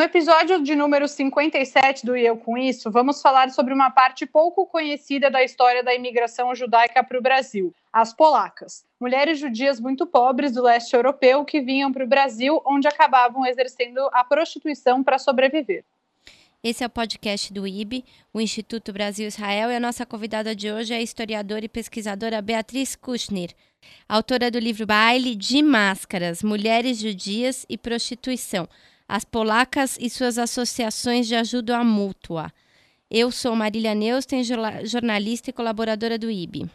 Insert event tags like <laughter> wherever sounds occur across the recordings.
No episódio de número 57 do E Eu Com Isso, vamos falar sobre uma parte pouco conhecida da história da imigração judaica para o Brasil, as polacas. Mulheres judias muito pobres do leste europeu que vinham para o Brasil, onde acabavam exercendo a prostituição para sobreviver. Esse é o podcast do IB, o Instituto Brasil Israel, e a nossa convidada de hoje é a historiadora e pesquisadora Beatriz Kushner, autora do livro Baile de Máscaras: Mulheres Judias e Prostituição as polacas e suas associações de ajuda mútua. Eu sou Marília Neusten, jornalista e colaboradora do IB.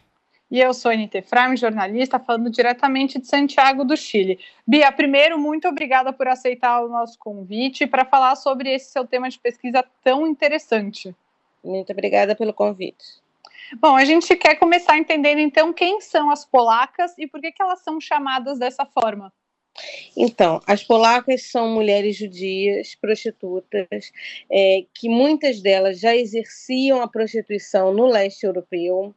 E eu sou Anita Efraim, jornalista, falando diretamente de Santiago do Chile. Bia, primeiro, muito obrigada por aceitar o nosso convite para falar sobre esse seu tema de pesquisa tão interessante. Muito obrigada pelo convite. Bom, a gente quer começar entendendo então quem são as polacas e por que, que elas são chamadas dessa forma. Então, as polacas são mulheres judias, prostitutas, é, que muitas delas já exerciam a prostituição no leste europeu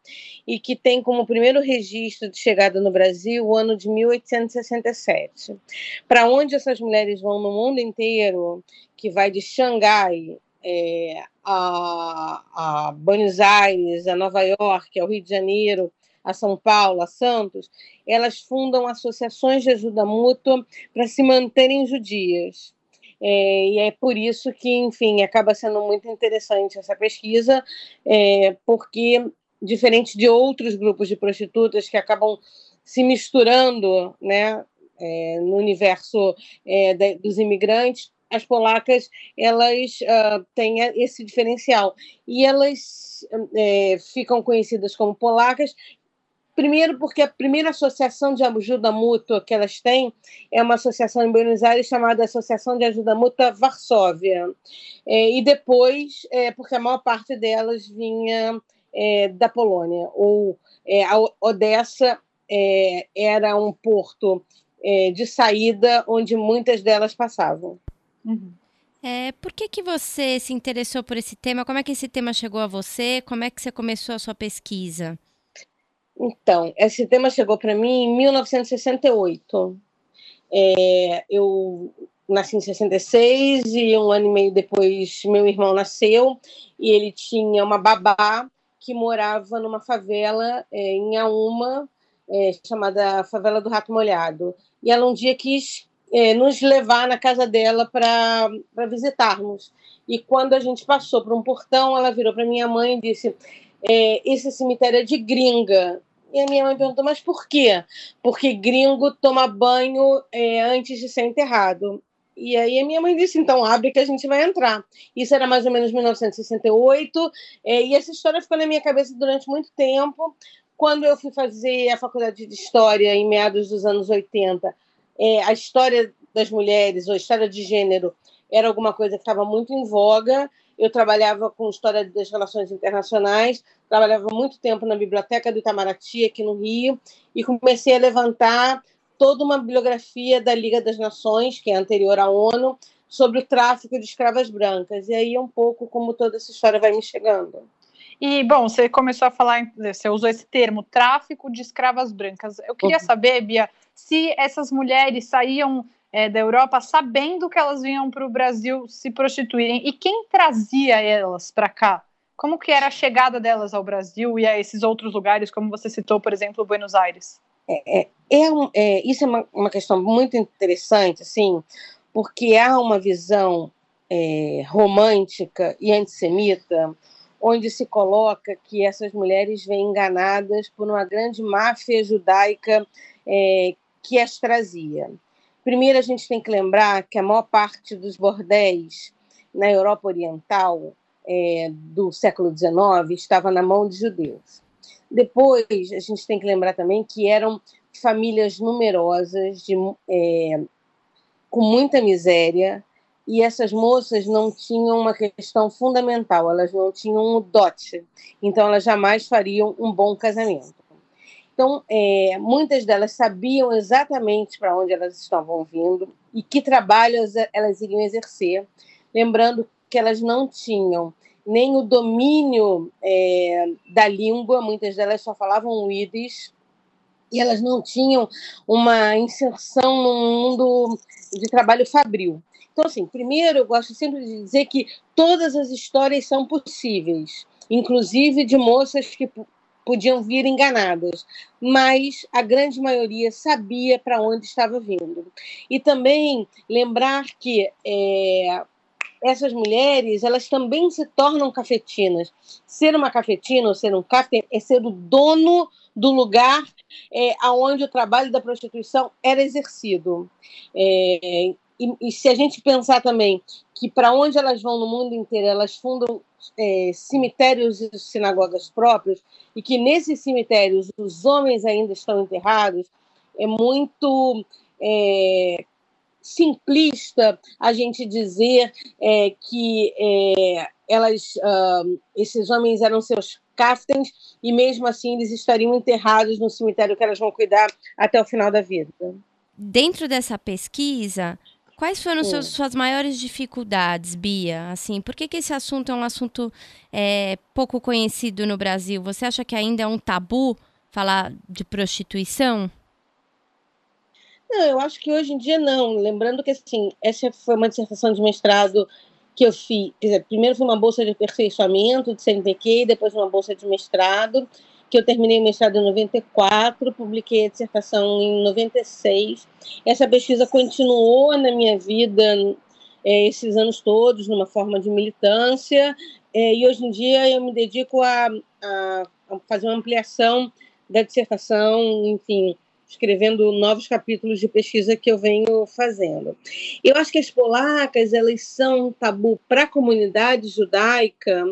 e que têm como primeiro registro de chegada no Brasil o ano de 1867. Para onde essas mulheres vão no mundo inteiro, que vai de Xangai é, a, a Buenos Aires, a Nova York, ao Rio de Janeiro, a São Paulo, a Santos, elas fundam associações de ajuda mútua para se manterem judias. É, e é por isso que, enfim, acaba sendo muito interessante essa pesquisa, é, porque, diferente de outros grupos de prostitutas que acabam se misturando né, é, no universo é, de, dos imigrantes, as polacas elas uh, têm esse diferencial e elas é, ficam conhecidas como polacas Primeiro, porque a primeira associação de ajuda mútua que elas têm é uma associação em Buenos Aires chamada Associação de Ajuda Mútua Varsóvia. É, e depois, é, porque a maior parte delas vinha é, da Polônia, ou é, a Odessa é, era um porto é, de saída onde muitas delas passavam. Uhum. É, por que, que você se interessou por esse tema? Como é que esse tema chegou a você? Como é que você começou a sua pesquisa? Então, esse tema chegou para mim em 1968. É, eu nasci em 66 e um ano e meio depois meu irmão nasceu e ele tinha uma babá que morava numa favela é, em Auma, é, chamada Favela do Rato Molhado. E ela um dia quis é, nos levar na casa dela para visitarmos. E quando a gente passou por um portão, ela virou para minha mãe e disse: é, Esse cemitério é de gringa. E a minha mãe perguntou, mas por quê? Porque gringo toma banho é, antes de ser enterrado. E aí a minha mãe disse, então abre que a gente vai entrar. Isso era mais ou menos 1968, é, e essa história ficou na minha cabeça durante muito tempo. Quando eu fui fazer a faculdade de História, em meados dos anos 80, é, a história das mulheres, ou a história de gênero, era alguma coisa que estava muito em voga, eu trabalhava com história das relações internacionais, trabalhava muito tempo na biblioteca do Itamaraty, aqui no Rio, e comecei a levantar toda uma bibliografia da Liga das Nações, que é anterior à ONU, sobre o tráfico de escravas brancas. E aí é um pouco como toda essa história vai me chegando. E, bom, você começou a falar, você usou esse termo, tráfico de escravas brancas. Eu queria uhum. saber, Bia, se essas mulheres saíam é, da Europa sabendo que elas vinham para o Brasil se prostituírem e quem trazia elas para cá? Como que era a chegada delas ao Brasil e a esses outros lugares, como você citou, por exemplo, Buenos Aires? É, é, é, é isso é uma, uma, questão muito interessante, assim, porque há uma visão é, romântica e antissemita onde se coloca que essas mulheres vêm enganadas por uma grande máfia judaica é, que as trazia. Primeiro, a gente tem que lembrar que a maior parte dos bordéis na Europa Oriental é, do século XIX estava na mão de judeus. Depois, a gente tem que lembrar também que eram famílias numerosas, de, é, com muita miséria, e essas moças não tinham uma questão fundamental, elas não tinham um dote, então elas jamais fariam um bom casamento. Então, é, muitas delas sabiam exatamente para onde elas estavam vindo e que trabalhos elas iriam exercer, lembrando que elas não tinham nem o domínio é, da língua, muitas delas só falavam Yiddish, e elas não tinham uma inserção no mundo de trabalho fabril. então, assim, primeiro eu gosto sempre de dizer que todas as histórias são possíveis, inclusive de moças que podiam vir enganadas, mas a grande maioria sabia para onde estava vindo. E também lembrar que é, essas mulheres elas também se tornam cafetinas. Ser uma cafetina ou ser um cafetim é ser o dono do lugar é, onde o trabalho da prostituição era exercido. É, e, e, se a gente pensar também que para onde elas vão no mundo inteiro, elas fundam é, cemitérios e sinagogas próprios, e que nesses cemitérios os homens ainda estão enterrados, é muito é, simplista a gente dizer é, que é, elas, uh, esses homens eram seus caftens e mesmo assim eles estariam enterrados no cemitério que elas vão cuidar até o final da vida. Dentro dessa pesquisa, Quais foram seus, suas maiores dificuldades, Bia? Assim, por que, que esse assunto é um assunto é, pouco conhecido no Brasil? Você acha que ainda é um tabu falar de prostituição? Não, eu acho que hoje em dia não. Lembrando que assim, essa foi uma dissertação de mestrado que eu fiz. Dizer, primeiro foi uma bolsa de aperfeiçoamento de CNPq, depois uma bolsa de mestrado que eu terminei o mestrado em 94, publiquei a dissertação em 96. Essa pesquisa continuou na minha vida é, esses anos todos, numa forma de militância, é, e hoje em dia eu me dedico a, a, a fazer uma ampliação da dissertação, enfim, escrevendo novos capítulos de pesquisa que eu venho fazendo. Eu acho que as polacas elas são um tabu para a comunidade judaica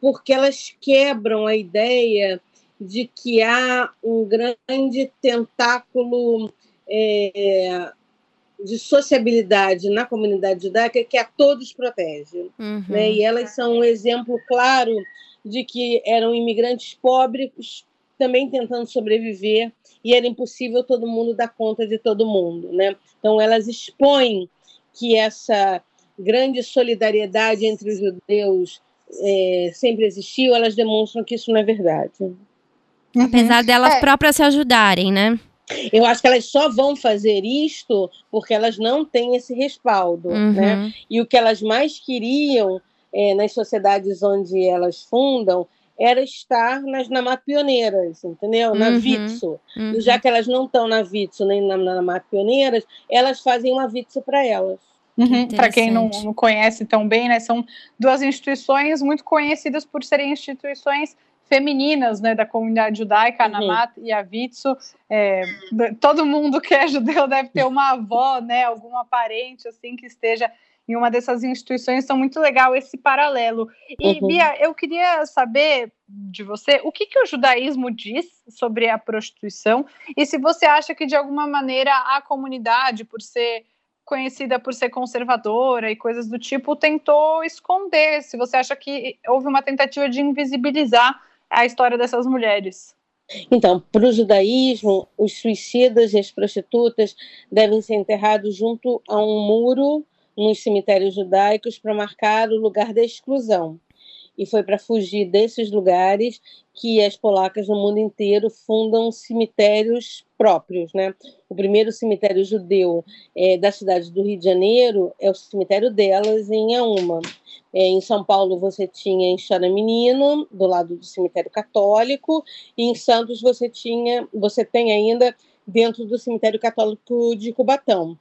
porque elas quebram a ideia de que há um grande tentáculo é, de sociabilidade na comunidade judaica que a todos protege. Uhum. Né? E elas são um exemplo claro de que eram imigrantes pobres também tentando sobreviver e era impossível todo mundo dar conta de todo mundo. Né? Então, elas expõem que essa grande solidariedade entre os judeus é, sempre existiu, elas demonstram que isso não é verdade. Uhum. Apesar delas é. próprias se ajudarem, né? Eu acho que elas só vão fazer isto porque elas não têm esse respaldo, uhum. né? E o que elas mais queriam é, nas sociedades onde elas fundam era estar nas NAMAT pioneiras, entendeu? Na uhum. Vitso. Uhum. Já que elas não estão na Vitso nem na NAMAT pioneiras, elas fazem uma Vitso para elas. Uhum. Para quem não, não, conhece tão bem, né, são duas instituições muito conhecidas por serem instituições femininas né, da comunidade judaica, uhum. e a Vitsu. É, todo mundo que é judeu deve ter uma avó, né, alguma parente assim que esteja em uma dessas instituições. Então, muito legal esse paralelo. E, uhum. Bia, eu queria saber de você o que, que o judaísmo diz sobre a prostituição e se você acha que, de alguma maneira, a comunidade, por ser conhecida por ser conservadora e coisas do tipo, tentou esconder. Se você acha que houve uma tentativa de invisibilizar a história dessas mulheres. Então, para o judaísmo, os suicidas e as prostitutas devem ser enterrados junto a um muro nos cemitérios judaicos para marcar o lugar da exclusão e foi para fugir desses lugares que as polacas no mundo inteiro fundam cemitérios próprios, né? O primeiro cemitério judeu é, da cidade do Rio de Janeiro é o cemitério delas em Auma. É, em São Paulo você tinha em Chora Menino, do lado do cemitério católico, e em Santos você tinha, você tem ainda dentro do cemitério católico de Cubatão.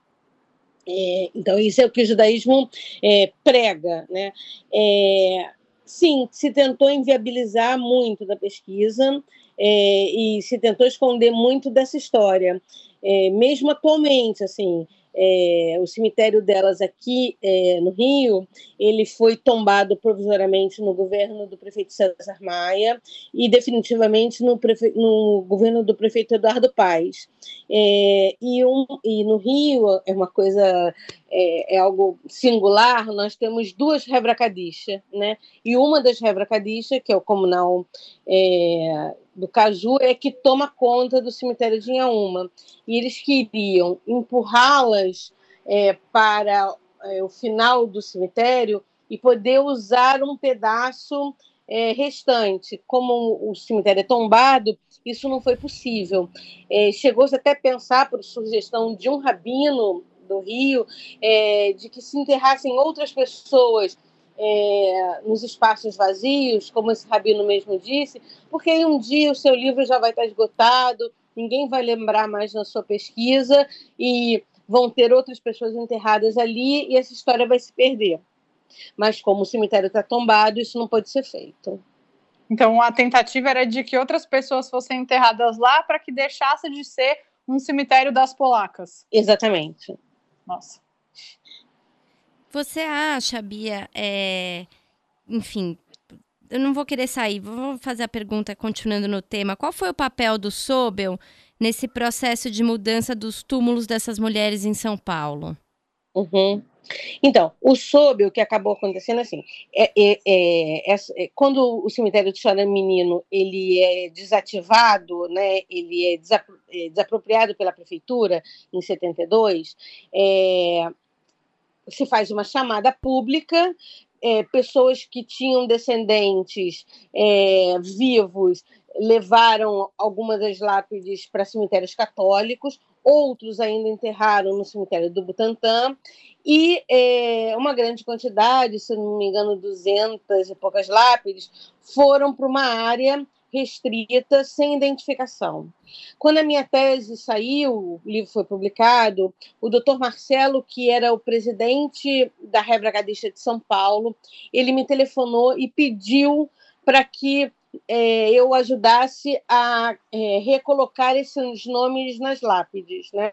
É, então isso é o que o judaísmo é, prega, né? É, sim, se tentou inviabilizar muito da pesquisa é, e se tentou esconder muito dessa história. É, mesmo atualmente, assim, é, o cemitério delas aqui é, no Rio, ele foi tombado provisoriamente no governo do prefeito César Maia e definitivamente no, prefe... no governo do prefeito Eduardo Paes. É, e, um, e no Rio é uma coisa é, é, algo singular, nós temos duas rebracadistas, né? E uma das rebracadistas, que é o comunal é, do Caju é que toma conta do cemitério de Inhaúma. E eles queriam empurrá-las é, para é, o final do cemitério e poder usar um pedaço é, restante. Como o cemitério é tombado, isso não foi possível. É, Chegou-se até a pensar, por sugestão de um rabino do Rio, é, de que se enterrassem outras pessoas é, nos espaços vazios, como esse rabino mesmo disse, porque aí um dia o seu livro já vai estar esgotado, ninguém vai lembrar mais na sua pesquisa e vão ter outras pessoas enterradas ali e essa história vai se perder. Mas como o cemitério está tombado, isso não pode ser feito. Então a tentativa era de que outras pessoas fossem enterradas lá para que deixasse de ser um cemitério das polacas. Exatamente. Nossa. Você acha, Bia, é... enfim, eu não vou querer sair, vou fazer a pergunta continuando no tema. Qual foi o papel do Sobel nesse processo de mudança dos túmulos dessas mulheres em São Paulo? Uhum. Então, o Sobel, que acabou acontecendo assim, é, é, é, é quando o cemitério de Chora Menino ele é desativado, né, ele é, é desapropriado pela prefeitura em 72, é, se faz uma chamada pública, pessoas que tinham descendentes vivos levaram algumas das lápides para cemitérios católicos, outros ainda enterraram no cemitério do Butantã, e é, uma grande quantidade, se não me engano, 200 e poucas lápides, foram para uma área restrita, sem identificação. Quando a minha tese saiu, o livro foi publicado, o doutor Marcelo, que era o presidente da Rebra Gadista de São Paulo, ele me telefonou e pediu para que é, eu ajudasse a é, recolocar esses nomes nas lápides, né?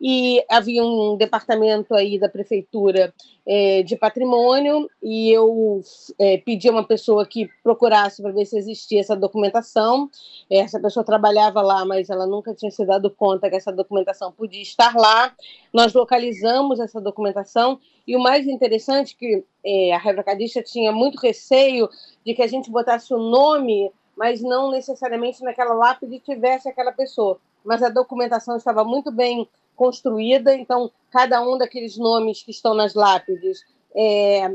E havia um departamento aí da prefeitura é, de patrimônio e eu é, pedi uma pessoa que procurasse para ver se existia essa documentação. Essa pessoa trabalhava lá, mas ela nunca tinha se dado conta que essa documentação podia estar lá. Nós localizamos essa documentação e o mais interessante é que é, a Rebra Cadista tinha muito receio de que a gente botasse o nome, mas não necessariamente naquela lápide tivesse aquela pessoa. Mas a documentação estava muito bem construída, então cada um daqueles nomes que estão nas lápides é,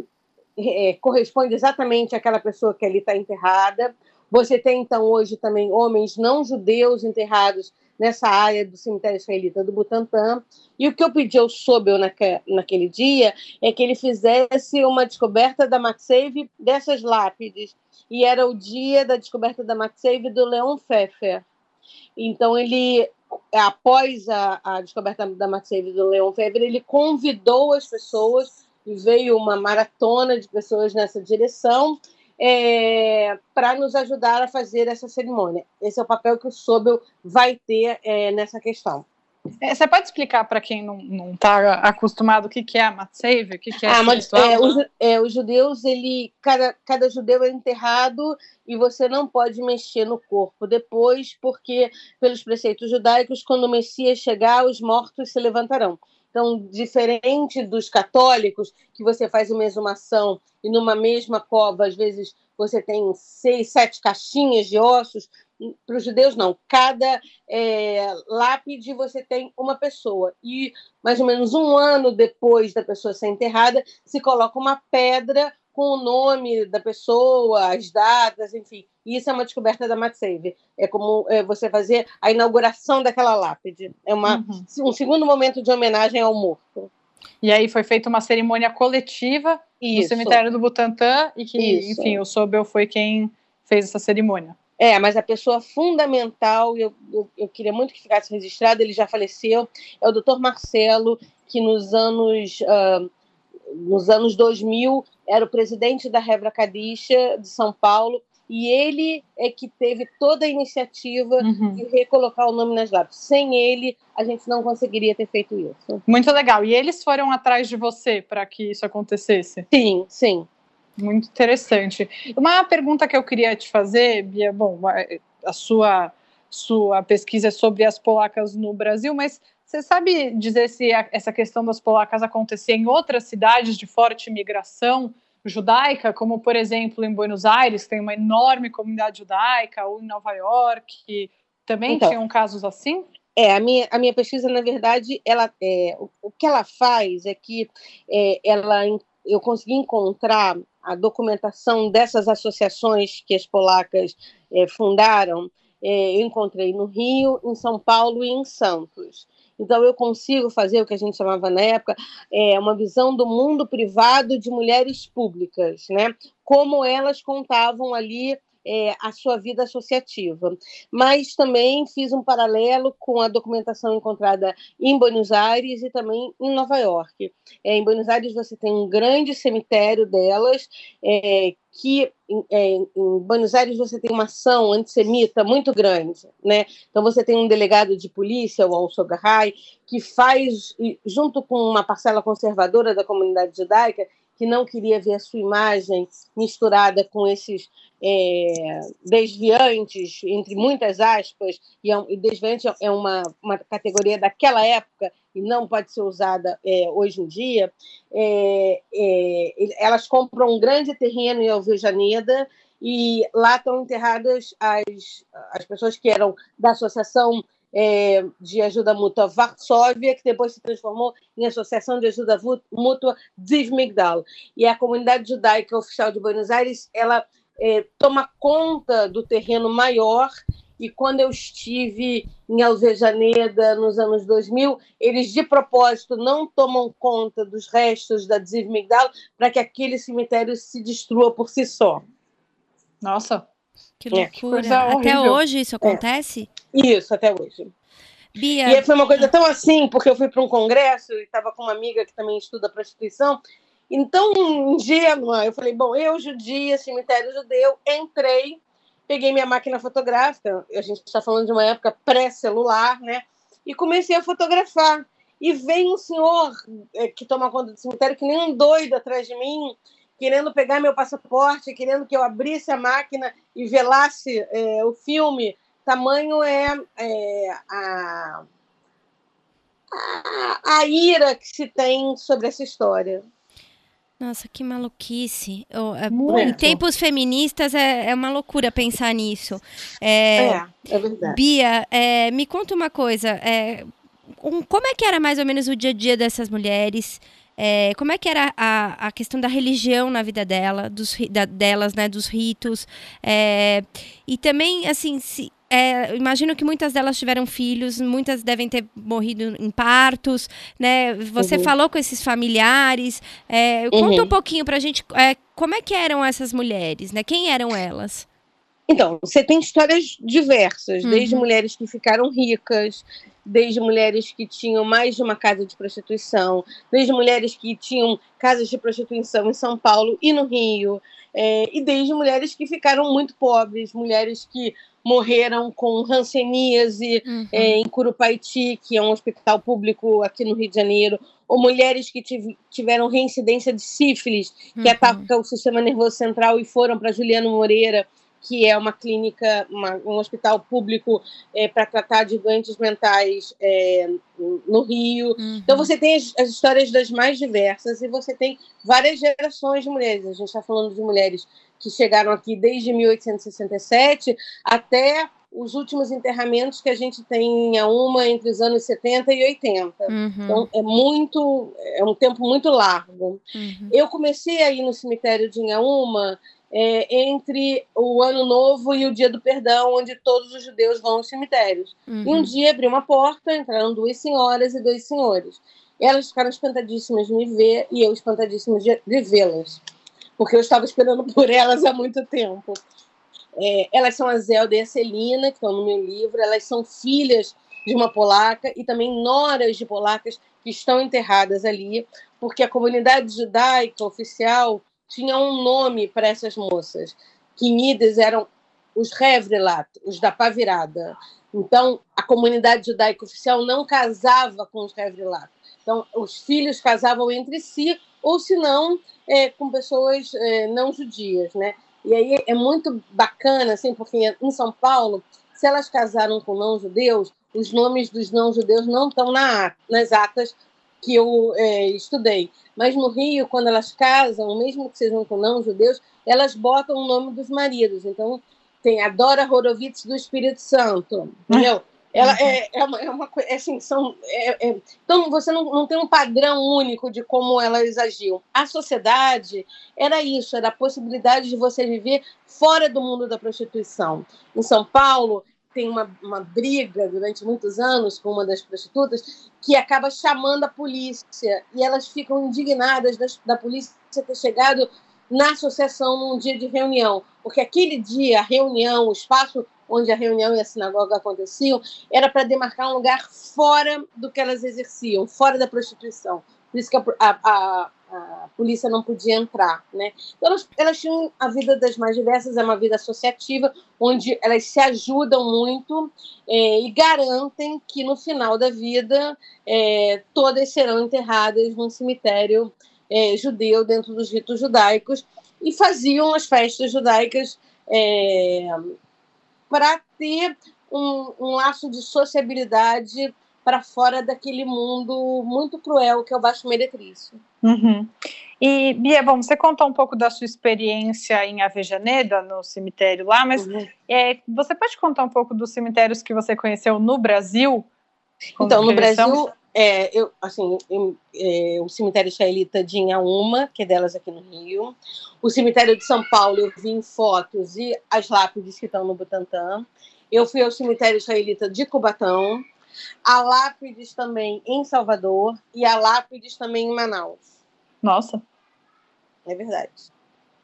é, corresponde exatamente àquela pessoa que ali está enterrada. Você tem, então, hoje também homens não judeus enterrados nessa área do cemitério israelita do Butantã. E o que eu pedi ao Sobel naque, naquele dia é que ele fizesse uma descoberta da Matseve dessas lápides. E era o dia da descoberta da Matseve do Leon Pfeffer. Então, ele, após a, a descoberta da Matseve do Leon Pfeffer, ele convidou as pessoas e veio uma maratona de pessoas nessa direção é, para nos ajudar a fazer essa cerimônia. Esse é o papel que o Sobel vai ter é, nessa questão. É, você pode explicar para quem não está acostumado o que, que é a Matseve? O que, que é ah, mas, é, os, é, os judeus, ele, cada, cada judeu é enterrado e você não pode mexer no corpo depois, porque, pelos preceitos judaicos, quando o Messias chegar, os mortos se levantarão. Então, diferente dos católicos, que você faz uma exumação e numa mesma cova, às vezes, você tem seis, sete caixinhas de ossos, para os judeus, não. Cada é, lápide você tem uma pessoa. E mais ou menos um ano depois da pessoa ser enterrada, se coloca uma pedra com o nome da pessoa, as datas, enfim. E isso é uma descoberta da Matsave. É como é, você fazer a inauguração daquela lápide. É uma, uhum. um segundo momento de homenagem ao morto. E aí foi feita uma cerimônia coletiva isso. no cemitério do Butantã e que, isso. enfim, o Sobel foi quem fez essa cerimônia. É, mas a pessoa fundamental, eu, eu, eu, queria muito que ficasse registrado, ele já faleceu, é o doutor Marcelo, que nos anos, uh, nos anos 2000 era o presidente da Rebra Cadixa de São Paulo, e ele é que teve toda a iniciativa uhum. de recolocar o nome nas lápis. Sem ele, a gente não conseguiria ter feito isso. Muito legal. E eles foram atrás de você para que isso acontecesse? Sim, sim. Muito interessante. Uma pergunta que eu queria te fazer, Bia, bom, a sua sua pesquisa é sobre as polacas no Brasil, mas você sabe dizer se essa questão das polacas acontecia em outras cidades de forte imigração judaica, como por exemplo em Buenos Aires, tem uma enorme comunidade judaica, ou em Nova York, também então, tinham casos assim? É, a minha, a minha pesquisa, na verdade, ela, é, o, o que ela faz é que é, ela, eu consegui encontrar a documentação dessas associações que as polacas é, fundaram é, eu encontrei no Rio, em São Paulo e em Santos. Então, eu consigo fazer o que a gente chamava na época é, uma visão do mundo privado de mulheres públicas, né? como elas contavam ali é, a sua vida associativa. Mas também fiz um paralelo com a documentação encontrada em Buenos Aires e também em Nova York. É, em Buenos Aires você tem um grande cemitério delas, é, que é, em Buenos Aires você tem uma ação antissemita muito grande, né? Então você tem um delegado de polícia, o Alonso Garray, que faz, junto com uma parcela conservadora da comunidade judaica, que não queria ver a sua imagem misturada com esses é, desviantes, entre muitas aspas, e, é, desviante é uma, uma categoria daquela época e não pode ser usada é, hoje em dia, é, é, elas compram um grande terreno em Alvejaneda e lá estão enterradas as, as pessoas que eram da associação é, de ajuda mútua Varsóvia, que depois se transformou em Associação de Ajuda Mútua Dzivmigdal. E a comunidade judaica oficial de Buenos Aires, ela é, toma conta do terreno maior e quando eu estive em Alvejaneda nos anos 2000, eles de propósito não tomam conta dos restos da Dzivmigdal para que aquele cemitério se destrua por si só. Nossa, que é. loucura. É, até hoje isso acontece? É. Isso, até hoje. Bia. E foi uma coisa tão assim, porque eu fui para um congresso e estava com uma amiga que também estuda prostituição. Então, ingênua, eu falei: bom, eu, judia, cemitério judeu, entrei, peguei minha máquina fotográfica, a gente está falando de uma época pré-celular, né? E comecei a fotografar. E vem um senhor é, que toma conta do cemitério, que nem um doido atrás de mim, querendo pegar meu passaporte, querendo que eu abrisse a máquina e velasse é, o filme. Tamanho é, é a, a, a, ira que se tem sobre essa história. Nossa, que maluquice. Oh, em tempos feministas é, é, uma loucura pensar nisso. É, é, é verdade. Bia, é, me conta uma coisa. É, um, como é que era mais ou menos o dia a dia dessas mulheres? É, como é que era a, a questão da religião na vida dela, dos, da, delas, né, dos ritos, é, e também, assim, se, é, imagino que muitas delas tiveram filhos, muitas devem ter morrido em partos, né? Você uhum. falou com esses familiares. É, uhum. Conta um pouquinho pra gente é, como é que eram essas mulheres, né? Quem eram elas? Então, você tem histórias diversas, uhum. desde mulheres que ficaram ricas, desde mulheres que tinham mais de uma casa de prostituição, desde mulheres que tinham casas de prostituição em São Paulo e no Rio, é, e desde mulheres que ficaram muito pobres, mulheres que morreram com hanseníase uhum. é, em Curupaiti, que é um hospital público aqui no Rio de Janeiro, ou mulheres que tiveram reincidência de sífilis, que uhum. ataca o sistema nervoso central e foram para Juliano Moreira que é uma clínica, uma, um hospital público é, para tratar de doentes mentais é, no Rio. Uhum. Então você tem as, as, histórias das mais diversas e você tem várias gerações de mulheres. A gente está falando de mulheres que chegaram aqui desde 1867 até os últimos enterramentos que a gente tem em uma entre os anos 70 e 80. Uhum. Então é muito, é um tempo muito largo. Uhum. Eu comecei aí no cemitério de Inhaúma é, entre o Ano Novo e o Dia do Perdão, onde todos os judeus vão aos cemitérios. Uhum. E um dia abri uma porta, entraram duas senhoras e dois senhores. Elas ficaram espantadíssimas de me ver e eu espantadíssima de, de vê-las, porque eu estava esperando <laughs> por elas há muito tempo. É, elas são a Zelda e a Celina, que estão no meu livro, elas são filhas de uma polaca e também noras de polacas que estão enterradas ali, porque a comunidade judaica oficial tinha um nome para essas moças. Quimidas eram os Revrelat, os da pá virada. Então, a comunidade judaica oficial não casava com os Revrelat. Então, os filhos casavam entre si, ou se não, é, com pessoas é, não judias, né? E aí é muito bacana, assim, porque em São Paulo, se elas casaram com não-judeus, os nomes dos não-judeus não estão na, nas atas que eu é, estudei. Mas no Rio, quando elas casam, mesmo que sejam com não-judeus, elas botam o nome dos maridos. Então, tem a Dora Horowitz do Espírito Santo, entendeu? Ela uhum. é, é, uma, é uma é assim, são, é, é, então você não, não tem um padrão único de como elas agiam. A sociedade era isso, era a possibilidade de você viver fora do mundo da prostituição. Em São Paulo, tem uma, uma briga durante muitos anos com uma das prostitutas que acaba chamando a polícia e elas ficam indignadas das, da polícia ter chegado na associação num dia de reunião, porque aquele dia, a reunião, o espaço onde a reunião e a sinagoga aconteciam, era para demarcar um lugar fora do que elas exerciam, fora da prostituição. Por isso que a, a, a polícia não podia entrar, né? Então elas, elas, tinham a vida das mais diversas, é uma vida associativa, onde elas se ajudam muito é, e garantem que no final da vida é, todas serão enterradas num cemitério é, judeu dentro dos ritos judaicos e faziam as festas judaicas é, para ter um, um laço de sociabilidade para fora daquele mundo muito cruel que é o Baixo Meretrício. Uhum. E, Bia, bom, você contou um pouco da sua experiência em Avejaneda, no cemitério lá, mas uhum. é, você pode contar um pouco dos cemitérios que você conheceu no Brasil? Então, no Brasil, é, eu, assim, eu, é, o cemitério israelita de Inhaúma, que é delas aqui no Rio. O cemitério de São Paulo, eu vi em fotos e as lápides que estão no Butantã. Eu fui ao cemitério israelita de Cubatão. A lápides também em Salvador e a lápides também em Manaus. Nossa. É verdade.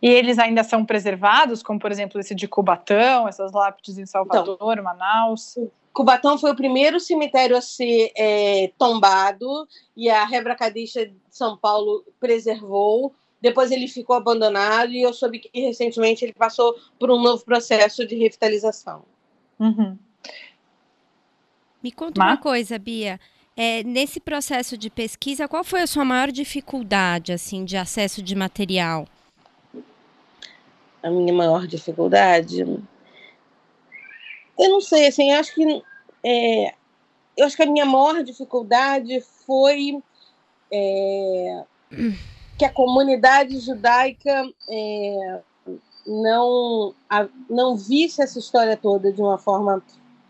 E eles ainda são preservados, como por exemplo esse de Cubatão, essas lápides em Salvador, então, Manaus? Cubatão foi o primeiro cemitério a ser é, tombado e a Rebra Cadixa de São Paulo preservou. Depois ele ficou abandonado e eu soube que recentemente ele passou por um novo processo de revitalização. Uhum. Me conta uma coisa, Bia. É, nesse processo de pesquisa, qual foi a sua maior dificuldade assim de acesso de material? A minha maior dificuldade eu não sei, assim, eu acho que é, eu acho que a minha maior dificuldade foi é, que a comunidade judaica é, não, a, não visse essa história toda de uma forma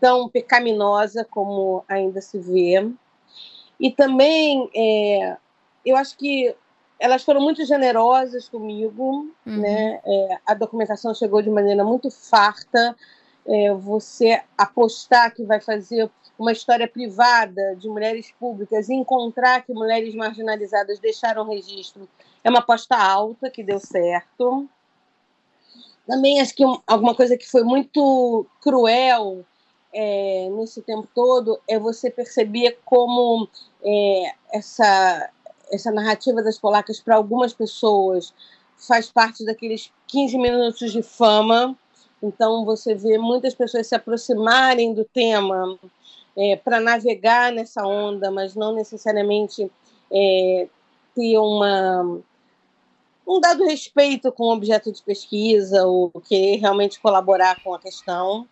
tão pecaminosa como ainda se vê. E também, é, eu acho que elas foram muito generosas comigo, uhum. né? É, a documentação chegou de maneira muito farta, é, você apostar que vai fazer uma história privada de mulheres públicas e encontrar que mulheres marginalizadas deixaram registro é uma aposta alta que deu certo. Também acho que alguma coisa que foi muito cruel é, nesse tempo todo é você perceber como é, essa, essa narrativa das polacas para algumas pessoas faz parte daqueles 15 minutos de fama então, você vê muitas pessoas se aproximarem do tema é, para navegar nessa onda, mas não necessariamente é, ter uma, um dado respeito com o objeto de pesquisa ou querer realmente colaborar com a questão.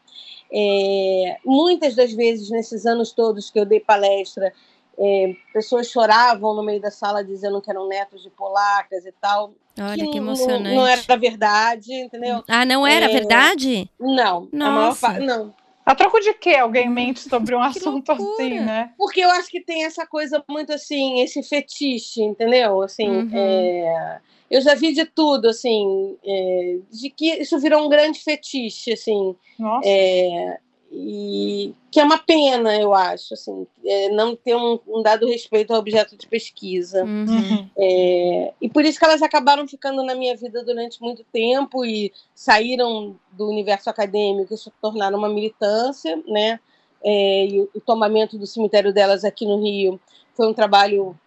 É, muitas das vezes, nesses anos todos que eu dei palestra, é, pessoas choravam no meio da sala dizendo que eram netos de polacas e tal. Olha que, que emocionante. Não, não, era verdade, entendeu? Ah, não era é, verdade? Não. Nossa. A maior, não. A troco de quê alguém mente sobre um <laughs> assunto assim, né? Porque eu acho que tem essa coisa muito assim, esse fetiche, entendeu? Assim, uhum. é... eu já vi de tudo, assim, é... de que isso virou um grande fetiche, assim. Nossa. É e que é uma pena, eu acho, assim, é, não ter um, um, dado respeito ao objeto de pesquisa. Uhum. É, e por isso que elas acabaram ficando na minha vida durante muito tempo e saíram do universo acadêmico e se tornaram uma militância, né? É, e o, o tomamento do cemitério delas aqui no Rio foi um trabalho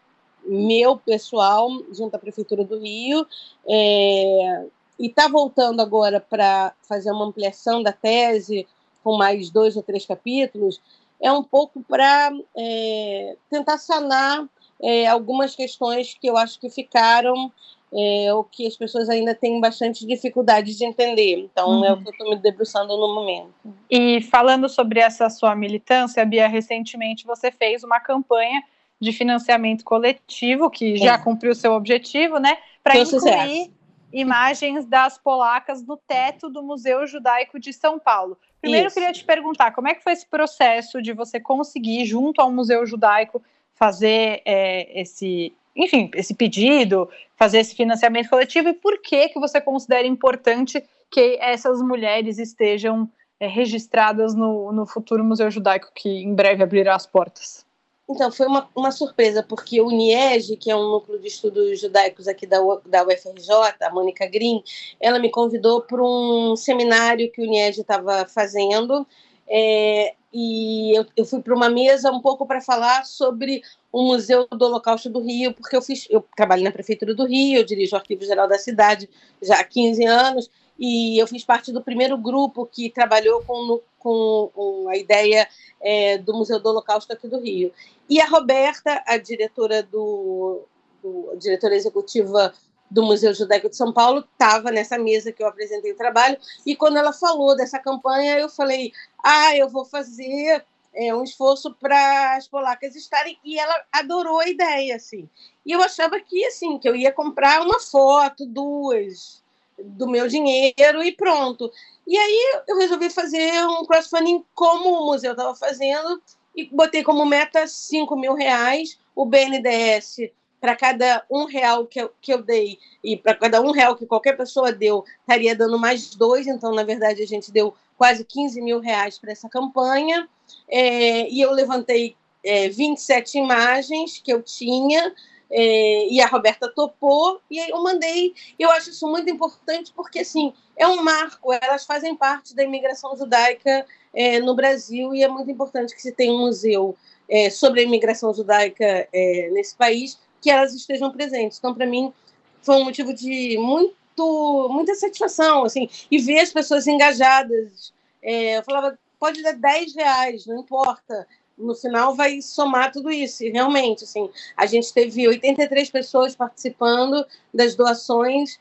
meu pessoal junto à prefeitura do Rio é, e está voltando agora para fazer uma ampliação da tese com mais dois ou três capítulos, é um pouco para é, tentar sanar é, algumas questões que eu acho que ficaram é, ou que as pessoas ainda têm bastante dificuldade de entender. Então, uhum. é o uhum. que eu estou me debruçando no momento. E falando sobre essa sua militância, Bia, recentemente você fez uma campanha de financiamento coletivo, que já é. cumpriu seu objetivo, né? Para incluir sucesso. imagens das polacas no teto do Museu Judaico de São Paulo. Primeiro, Isso. eu queria te perguntar, como é que foi esse processo de você conseguir, junto ao Museu Judaico, fazer é, esse, enfim, esse pedido, fazer esse financiamento coletivo, e por que que você considera importante que essas mulheres estejam é, registradas no, no futuro Museu Judaico, que em breve abrirá as portas? Então, foi uma, uma surpresa, porque o NIEG, que é um núcleo de estudos judaicos aqui da, da UFRJ, a Mônica Green, ela me convidou para um seminário que o NIEG estava fazendo, é, e eu, eu fui para uma mesa um pouco para falar sobre o Museu do Holocausto do Rio, porque eu fiz, eu trabalho na Prefeitura do Rio, eu dirijo o Arquivo Geral da cidade já há 15 anos, e eu fiz parte do primeiro grupo que trabalhou com, com a ideia é, do Museu do Holocausto aqui do Rio. E a Roberta, a diretora do, do a diretora executiva do Museu Judaico de São Paulo, estava nessa mesa que eu apresentei o trabalho, e quando ela falou dessa campanha, eu falei, ah, eu vou fazer é, um esforço para as polacas estarem, e ela adorou a ideia, assim. E eu achava que, assim, que eu ia comprar uma foto, duas, do meu dinheiro e pronto. E aí eu resolvi fazer um crowdfunding como o museu estava fazendo e botei como meta 5 mil reais. O BNDES, para cada um real que eu, que eu dei e para cada um real que qualquer pessoa deu, estaria dando mais dois. Então, na verdade, a gente deu quase 15 mil reais para essa campanha. É, e eu levantei é, 27 imagens que eu tinha é, e a Roberta topou, e eu mandei. Eu acho isso muito importante porque, assim, é um marco, elas fazem parte da imigração judaica é, no Brasil e é muito importante que se tenha um museu é, sobre a imigração judaica é, nesse país, que elas estejam presentes. Então, para mim, foi um motivo de muito, muita satisfação, assim, e ver as pessoas engajadas. É, eu falava, pode dar 10 reais, não importa no final vai somar tudo isso. E realmente, assim, a gente teve 83 pessoas participando das doações.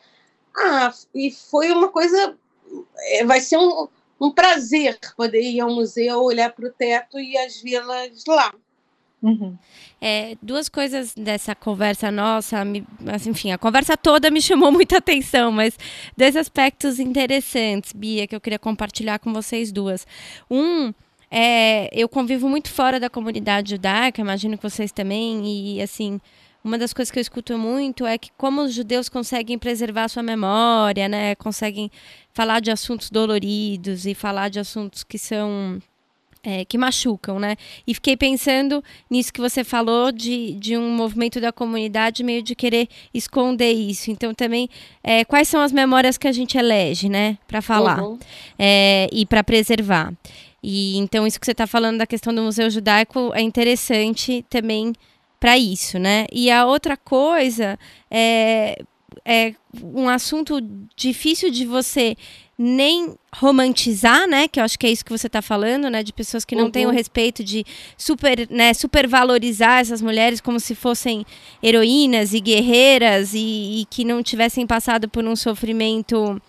Ah, e foi uma coisa. É, vai ser um, um prazer poder ir ao museu, olhar para o teto e as vilas lá. Uhum. É, duas coisas dessa conversa nossa, me, assim, enfim, a conversa toda me chamou muita atenção, mas dois aspectos interessantes, Bia, que eu queria compartilhar com vocês duas. Um é, eu convivo muito fora da comunidade judaica, imagino que vocês também, e assim, uma das coisas que eu escuto muito é que como os judeus conseguem preservar sua memória, né? Conseguem falar de assuntos doloridos e falar de assuntos que são é, que machucam, né? E fiquei pensando nisso que você falou de, de um movimento da comunidade meio de querer esconder isso. Então também é, quais são as memórias que a gente elege, né, para falar uhum. é, e para preservar. E então isso que você está falando da questão do Museu Judaico é interessante também para isso, né? E a outra coisa é, é um assunto difícil de você nem romantizar, né? Que eu acho que é isso que você está falando, né? De pessoas que não uhum. têm o respeito de super, né, supervalorizar essas mulheres como se fossem heroínas e guerreiras e, e que não tivessem passado por um sofrimento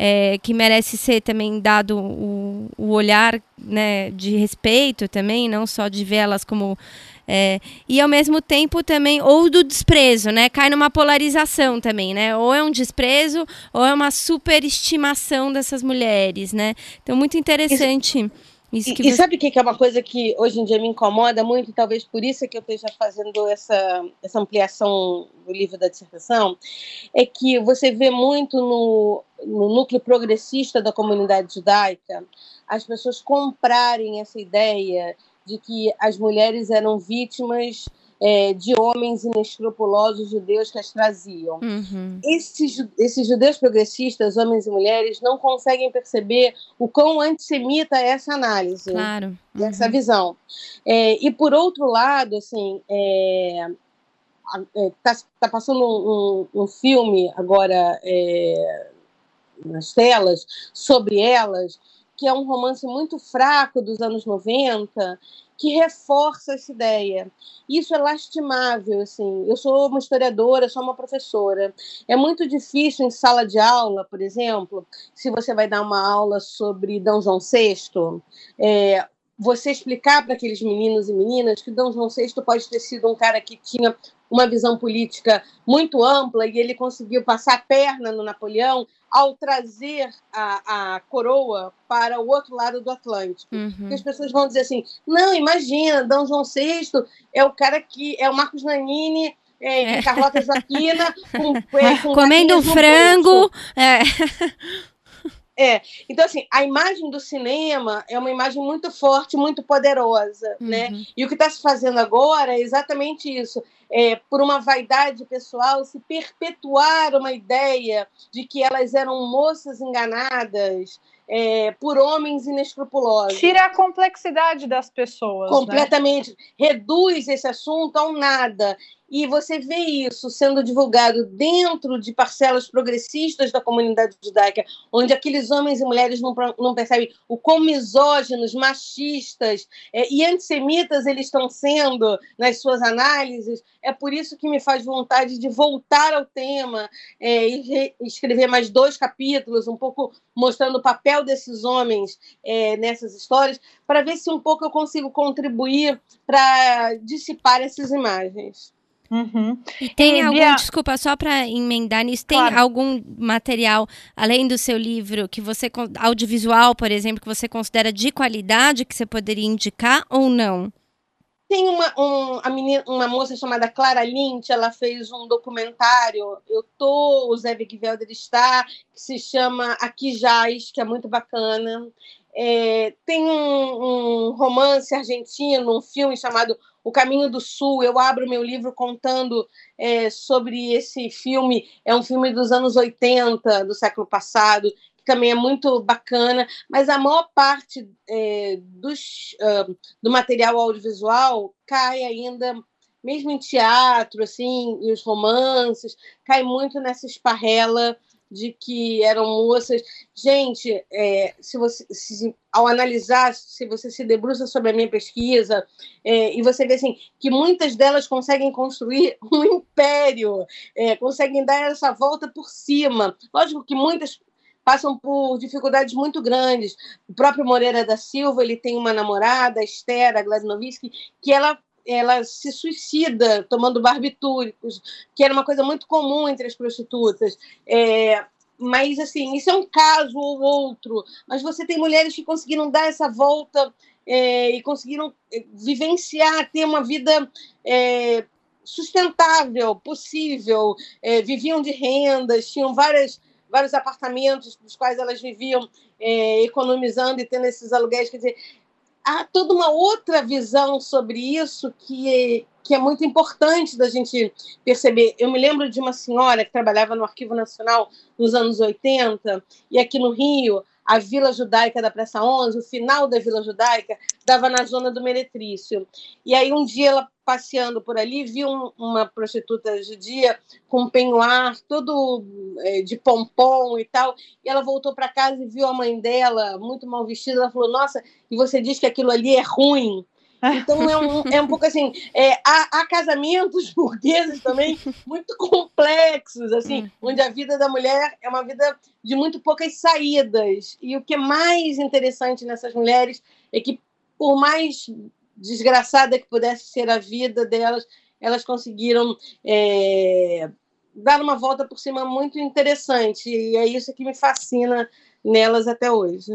é, que merece ser também dado o, o olhar né, de respeito também, não só de vê-las como é, e ao mesmo tempo também, ou do desprezo, né? Cai numa polarização também, né? Ou é um desprezo, ou é uma superestimação dessas mulheres, né? Então, muito interessante. Isso isso e, você... sabe o que é uma coisa que hoje em dia me incomoda muito, e talvez por isso é que eu esteja fazendo essa, essa ampliação do livro da dissertação, é que você vê muito no, no núcleo progressista da comunidade judaica as pessoas comprarem essa ideia de que as mulheres eram vítimas é, de homens inescrupulosos judeus que as traziam. Uhum. Esses, esses judeus progressistas, homens e mulheres, não conseguem perceber o quão antissemita é essa análise, claro. uhum. essa visão. É, e, por outro lado, assim, é, está é, tá passando um, um, filme agora é, nas telas sobre elas, que é um romance muito fraco dos anos 90, que reforça essa ideia. Isso é lastimável, assim. Eu sou uma historiadora, sou uma professora. É muito difícil em sala de aula, por exemplo, se você vai dar uma aula sobre D. João VI, é, você explicar para aqueles meninos e meninas que D. João VI pode ter sido um cara que tinha uma visão política muito ampla e ele conseguiu passar a perna no Napoleão ao trazer a, a coroa para o outro lado do Atlântico. Uhum. as pessoas vão dizer assim: não, imagina, D. João VI é o cara que é o Marcos Nanini. É, é. Carlota Joaquina com, é, com <laughs> comendo um frango. É. É, então assim, a imagem do cinema é uma imagem muito forte, muito poderosa, né? uhum. né? E o que está se fazendo agora é exatamente isso. É, por uma vaidade pessoal, se perpetuar uma ideia de que elas eram moças enganadas, é, por homens inescrupulosos. Tira a complexidade das pessoas. Né? Completamente. Né? Reduz esse assunto a um nada. E você vê isso sendo divulgado dentro de parcelas progressistas da comunidade judaica, onde aqueles homens e mulheres não, não percebem o quão misóginos, machistas é, e antissemitas eles estão sendo nas suas análises. É por isso que me faz vontade de voltar ao tema é, e escrever mais dois capítulos, um pouco mostrando o papel desses homens é, nessas histórias, para ver se um pouco eu consigo contribuir para dissipar essas imagens. Uhum. E tem e, algum, Bia... desculpa, só para emendar nisso, tem claro. algum material, além do seu livro, que você, audiovisual, por exemplo, que você considera de qualidade, que você poderia indicar ou não? Tem uma, um, a menina, uma moça chamada Clara Lynch, ela fez um documentário, eu tô, o Zé Wigvelder está, que se chama Aqui Jaz, que é muito bacana. É, tem um, um romance argentino, um filme chamado o Caminho do Sul. Eu abro meu livro contando é, sobre esse filme. É um filme dos anos 80, do século passado, que também é muito bacana. Mas a maior parte é, dos, uh, do material audiovisual cai ainda mesmo em teatro, assim, e os romances, cai muito nessa esparrela de que eram moças. Gente, é, se você, se, ao analisar, se você se debruça sobre a minha pesquisa, é, e você vê assim, que muitas delas conseguem construir <laughs> um império, é, conseguem dar essa volta por cima. Lógico que muitas passam por dificuldades muito grandes. O próprio Moreira da Silva, ele tem uma namorada, Esther, a Gladnovski, que ela ela se suicida tomando barbitúricos, que era uma coisa muito comum entre as prostitutas. É, mas, assim, isso é um caso ou outro. Mas você tem mulheres que conseguiram dar essa volta é, e conseguiram é, vivenciar, ter uma vida é, sustentável, possível, é, viviam de rendas, tinham várias, vários apartamentos dos quais elas viviam é, economizando e tendo esses aluguéis. Quer dizer, há toda uma outra visão sobre isso que é, que é muito importante da gente perceber. Eu me lembro de uma senhora que trabalhava no Arquivo Nacional nos anos 80, e aqui no Rio, a Vila Judaica da Praça 11, o final da Vila Judaica, dava na zona do Meretrício. E aí um dia ela passeando por ali, viu um, uma prostituta judia com um penhoar todo é, de pompom e tal, e ela voltou para casa e viu a mãe dela muito mal vestida, ela falou, nossa, e você diz que aquilo ali é ruim? Então é um, é um pouco assim, é, há, há, casamentos <laughs> burgueses também muito complexos, assim, hum. onde a vida da mulher é uma vida de muito poucas saídas. E o que é mais interessante nessas mulheres é que, por mais desgraçada que pudesse ser a vida delas, elas conseguiram é, dar uma volta por cima muito interessante. E é isso que me fascina nelas até hoje.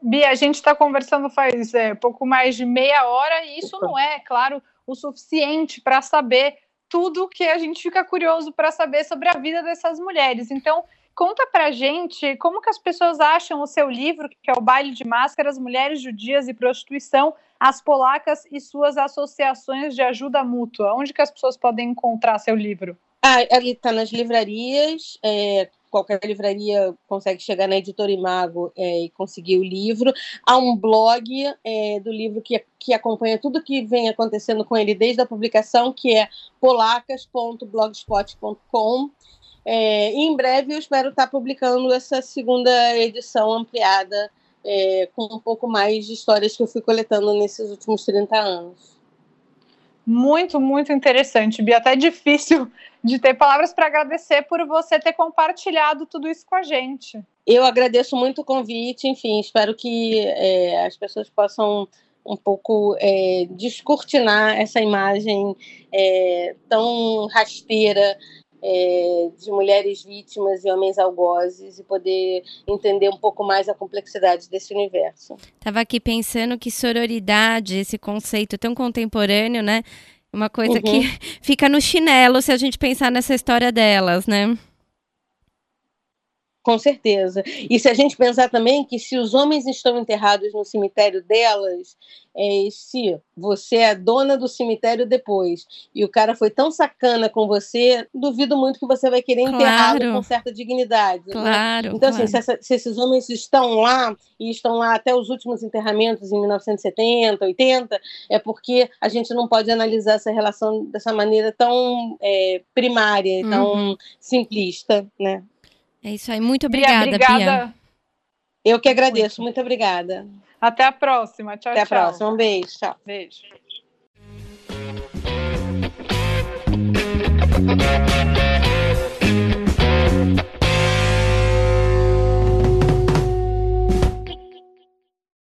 Bia, a gente está conversando faz é, pouco mais de meia hora e isso não é, claro, o suficiente para saber tudo que a gente fica curioso para saber sobre a vida dessas mulheres. Então, conta para gente como que as pessoas acham o seu livro, que é o Baile de Máscaras, Mulheres Judias e Prostituição, as Polacas e suas associações de ajuda mútua. Onde que as pessoas podem encontrar seu livro? Ah, ele está nas livrarias, é, qualquer livraria consegue chegar na editora Imago é, e conseguir o livro. Há um blog é, do livro que, que acompanha tudo que vem acontecendo com ele desde a publicação, que é polacas.blogspot.com. É, e em breve eu espero estar publicando essa segunda edição ampliada, é, com um pouco mais de histórias que eu fui coletando nesses últimos 30 anos. Muito, muito interessante, Bia. Até difícil <laughs> de ter palavras para agradecer por você ter compartilhado tudo isso com a gente. Eu agradeço muito o convite, enfim, espero que é, as pessoas possam um pouco é, descortinar essa imagem é, tão rasteira é, de mulheres vítimas e homens algozes e poder entender um pouco mais a complexidade desse universo. Estava aqui pensando que sororidade, esse conceito tão contemporâneo, né? Uma coisa uhum. que <laughs> fica no chinelo se a gente pensar nessa história delas, né? Com certeza. E se a gente pensar também que se os homens estão enterrados no cemitério delas, é, se você é dona do cemitério depois e o cara foi tão sacana com você, duvido muito que você vai querer enterrá-lo claro. com certa dignidade. Né? Claro. Né? Então, claro. assim, se, essa, se, esses homens estão lá e estão lá até os últimos enterramentos em 1970, 80, é porque a gente não pode analisar essa relação dessa maneira tão é, primária, uhum. tão simplista, né? É isso aí. Muito obrigada, Bia, obrigada. Bia. Eu que agradeço. Muito. muito obrigada. Até a próxima. Tchau, Até tchau. Até a próxima. Um beijo. Tchau. Beijo.